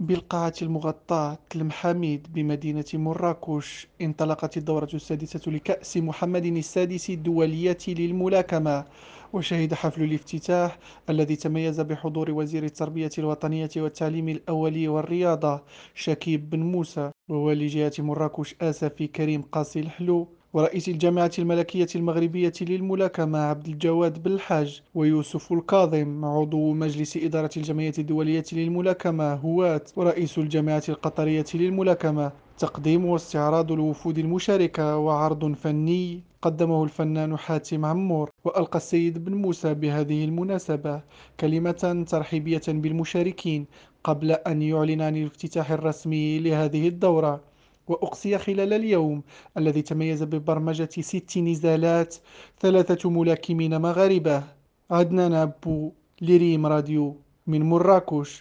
بالقاعة المغطاة تل حميد بمدينة مراكش انطلقت الدورة السادسة لكأس محمد السادس الدولية للملاكمة. وشهد حفل الافتتاح الذي تميز بحضور وزير التربية الوطنية والتعليم الأولي والرياضة شكيب بن موسى. ووالي جهة مراكش آسف كريم قاسي الحلو ورئيس الجامعة الملكية المغربية للملاكمة عبد الجواد بالحاج ويوسف الكاظم عضو مجلس إدارة الجمعية الدولية للملاكمة هوات ورئيس الجامعة القطرية للملاكمة تقديم واستعراض الوفود المشاركة وعرض فني قدمه الفنان حاتم عمور وألقى السيد بن موسى بهذه المناسبة كلمة ترحيبية بالمشاركين قبل أن يعلن عن الافتتاح الرسمي لهذه الدورة. وأقصي خلال اليوم الذي تميز ببرمجة ست نزالات ثلاثة ملاكمين مغاربة. عدنان أبو لريم راديو من مراكش.